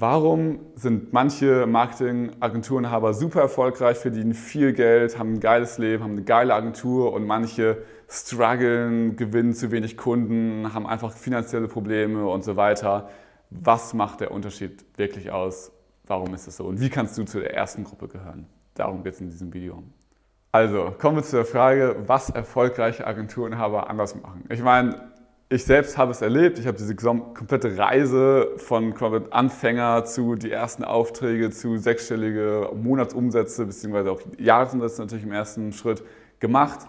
Warum sind manche Marketingagenturenhaber super erfolgreich, verdienen viel Geld, haben ein geiles Leben, haben eine geile Agentur und manche strugglen, gewinnen zu wenig Kunden, haben einfach finanzielle Probleme und so weiter? Was macht der Unterschied wirklich aus? Warum ist es so? Und wie kannst du zu der ersten Gruppe gehören? Darum geht es in diesem Video. Also, kommen wir zu der Frage, was erfolgreiche Agenturenhaber anders machen. Ich meine, ich selbst habe es erlebt. Ich habe diese komplette Reise von Anfänger zu die ersten Aufträge, zu sechsstellige Monatsumsätze beziehungsweise auch Jahresumsätze natürlich im ersten Schritt gemacht.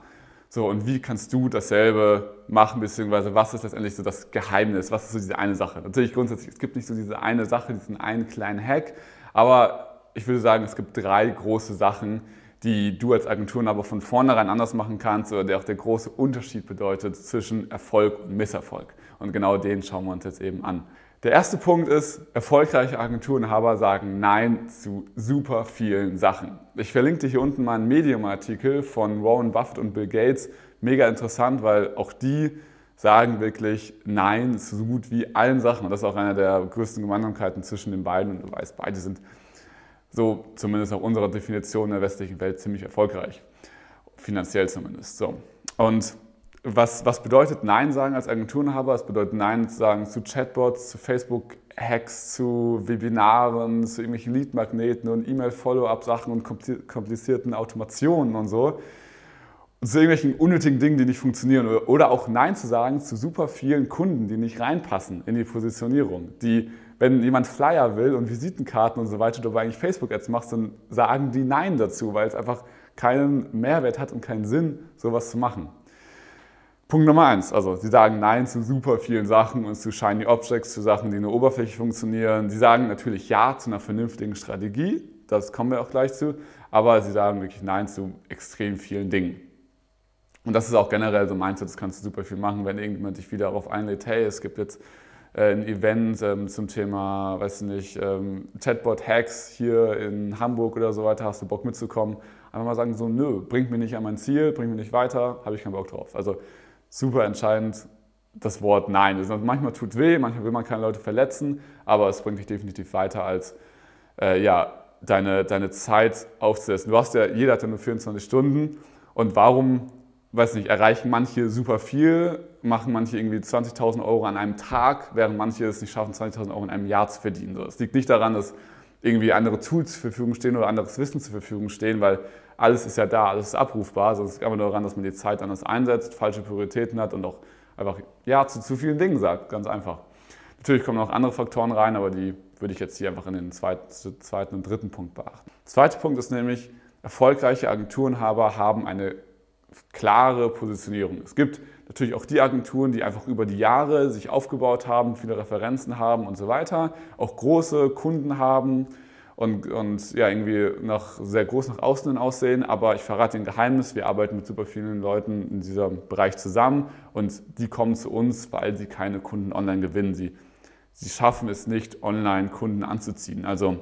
So, und wie kannst du dasselbe machen, beziehungsweise was ist letztendlich so das Geheimnis? Was ist so diese eine Sache? Natürlich grundsätzlich, es gibt nicht so diese eine Sache, diesen einen kleinen Hack, aber ich würde sagen, es gibt drei große Sachen, die du als Agenturen aber von vornherein anders machen kannst oder der auch der große Unterschied bedeutet zwischen Erfolg und Misserfolg. Und genau den schauen wir uns jetzt eben an. Der erste Punkt ist, erfolgreiche Agenturenhaber sagen Nein zu super vielen Sachen. Ich verlinke dir hier unten mal einen Medium-Artikel von Warren Buffett und Bill Gates. Mega interessant, weil auch die sagen wirklich Nein zu so gut wie allen Sachen. Und das ist auch eine der größten Gemeinsamkeiten zwischen den beiden. Und du weißt, beide sind so zumindest nach unserer Definition in der westlichen Welt ziemlich erfolgreich. Finanziell zumindest. So. Und was, was bedeutet Nein sagen als Agenturenhaber? Es bedeutet Nein sagen zu Chatbots, zu Facebook-Hacks, zu Webinaren, zu irgendwelchen Lead-Magneten und E-Mail-Follow-up-Sachen und komplizierten Automationen und so. zu irgendwelchen unnötigen Dingen, die nicht funktionieren. Oder auch Nein zu sagen zu super vielen Kunden, die nicht reinpassen in die Positionierung, die wenn jemand Flyer will und Visitenkarten und so weiter, du aber eigentlich Facebook-Ads machst, dann sagen die Nein dazu, weil es einfach keinen Mehrwert hat und keinen Sinn, sowas zu machen. Punkt Nummer eins, also sie sagen Nein zu super vielen Sachen und zu Shiny Objects, zu Sachen, die in der Oberfläche funktionieren. Sie sagen natürlich Ja zu einer vernünftigen Strategie, das kommen wir auch gleich zu, aber sie sagen wirklich Nein zu extrem vielen Dingen. Und das ist auch generell so Mindset, das kannst du super viel machen, wenn irgendjemand dich wieder darauf einlädt, hey, es gibt jetzt ein Event ähm, zum Thema, weiß nicht, ähm, Chatbot-Hacks hier in Hamburg oder so weiter, hast du Bock mitzukommen? Einfach mal sagen so, nö, bringt mich nicht an mein Ziel, bringt mich nicht weiter, habe ich keinen Bock drauf. Also super entscheidend das Wort Nein. Also manchmal tut weh, manchmal will man keine Leute verletzen, aber es bringt dich definitiv weiter als äh, ja, deine, deine Zeit aufzusetzen. Du hast ja, jeder hat ja nur 24 Stunden und warum weiß nicht, erreichen manche super viel, machen manche irgendwie 20.000 Euro an einem Tag, während manche es nicht schaffen, 20.000 Euro in einem Jahr zu verdienen. Das liegt nicht daran, dass irgendwie andere Tools zur Verfügung stehen oder anderes Wissen zur Verfügung stehen, weil alles ist ja da, alles ist abrufbar. Also es liegt einfach nur daran, dass man die Zeit anders einsetzt, falsche Prioritäten hat und auch einfach Ja zu zu vielen Dingen sagt, ganz einfach. Natürlich kommen noch andere Faktoren rein, aber die würde ich jetzt hier einfach in den zweiten, und dritten Punkt beachten. Der zweite Punkt ist nämlich, erfolgreiche Agenturenhaber haben eine klare Positionierung. Es gibt natürlich auch die Agenturen, die einfach über die Jahre sich aufgebaut haben, viele Referenzen haben und so weiter, auch große Kunden haben und, und ja, irgendwie nach, sehr groß nach außen aussehen. Aber ich verrate ein Geheimnis, wir arbeiten mit super vielen Leuten in diesem Bereich zusammen und die kommen zu uns, weil sie keine Kunden online gewinnen. Sie, sie schaffen es nicht, online Kunden anzuziehen. Also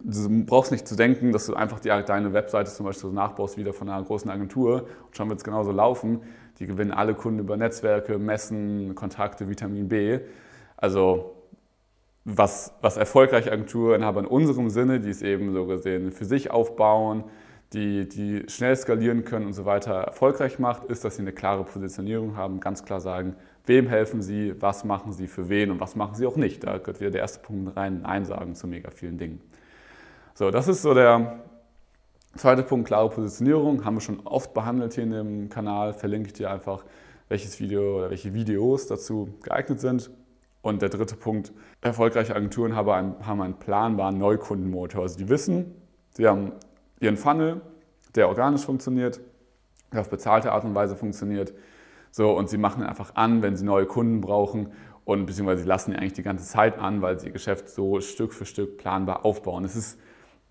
Du brauchst nicht zu denken, dass du einfach die, deine Webseite zum Beispiel so nachbaust wieder von einer großen Agentur und schon wird es genauso laufen. Die gewinnen alle Kunden über Netzwerke, Messen, Kontakte, Vitamin B. Also was, was erfolgreiche Agenturen haben in unserem Sinne, die es eben so gesehen für sich aufbauen, die, die schnell skalieren können und so weiter erfolgreich macht, ist, dass sie eine klare Positionierung haben, ganz klar sagen, wem helfen sie, was machen sie für wen und was machen sie auch nicht. Da gehört wieder der erste Punkt rein, Nein sagen zu mega vielen Dingen. So, das ist so der zweite Punkt, klare Positionierung. Haben wir schon oft behandelt hier in dem Kanal. Verlinke ich dir einfach, welches Video oder welche Videos dazu geeignet sind. Und der dritte Punkt, erfolgreiche Agenturen haben einen, haben einen planbaren Neukundenmotor. Also die wissen, sie haben ihren Funnel, der organisch funktioniert, der auf bezahlte Art und Weise funktioniert. So, und sie machen einfach an, wenn sie neue Kunden brauchen und beziehungsweise sie lassen eigentlich die ganze Zeit an, weil sie ihr Geschäft so Stück für Stück planbar aufbauen. Es ist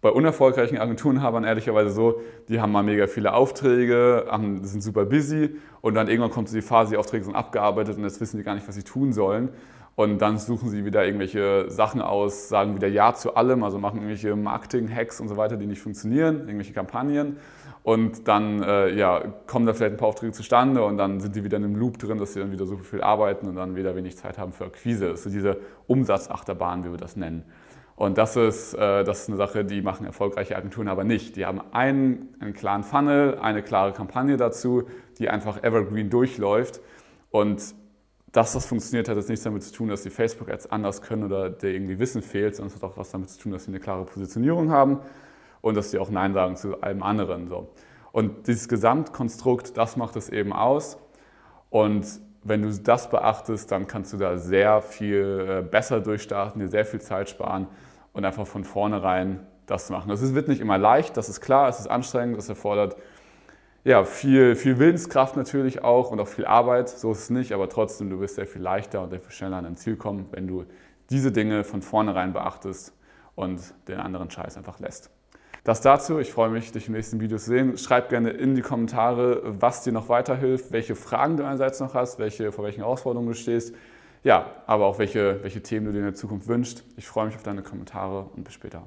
bei unerfolgreichen Agenturenhabern ehrlicherweise so, die haben mal mega viele Aufträge, sind super busy und dann irgendwann kommt die Phase, die Aufträge sind abgearbeitet und jetzt wissen die gar nicht, was sie tun sollen. Und dann suchen sie wieder irgendwelche Sachen aus, sagen wieder Ja zu allem, also machen irgendwelche Marketing-Hacks und so weiter, die nicht funktionieren, irgendwelche Kampagnen. und dann äh, ja, kommen da vielleicht ein paar Aufträge zustande und dann sind die wieder in einem Loop drin, dass sie dann wieder so viel arbeiten und dann wieder wenig Zeit haben für Akquise. Das ist so diese Umsatzachterbahn, wie wir das nennen. Und das ist, äh, das ist eine Sache, die machen erfolgreiche Agenturen aber nicht. Die haben einen, einen klaren Funnel, eine klare Kampagne dazu, die einfach evergreen durchläuft. Und dass das funktioniert, hat jetzt nichts damit zu tun, dass die Facebook-Ads anders können oder der irgendwie Wissen fehlt, sondern es hat auch was damit zu tun, dass sie eine klare Positionierung haben und dass sie auch Nein sagen zu allem anderen. So. Und dieses Gesamtkonstrukt, das macht es eben aus. Und wenn du das beachtest, dann kannst du da sehr viel äh, besser durchstarten, dir sehr viel Zeit sparen und einfach von vornherein das machen. Es wird nicht immer leicht, das ist klar, es ist anstrengend, es erfordert ja, viel, viel Willenskraft natürlich auch und auch viel Arbeit, so ist es nicht, aber trotzdem, du wirst sehr viel leichter und sehr viel schneller an dein Ziel kommen, wenn du diese Dinge von vornherein beachtest und den anderen Scheiß einfach lässt. Das dazu. Ich freue mich, dich im nächsten Video zu sehen. Schreib gerne in die Kommentare, was dir noch weiterhilft, welche Fragen du einerseits noch hast, welche, vor welchen Herausforderungen du stehst. Ja, aber auch welche, welche Themen du dir in der Zukunft wünschst. Ich freue mich auf deine Kommentare und bis später.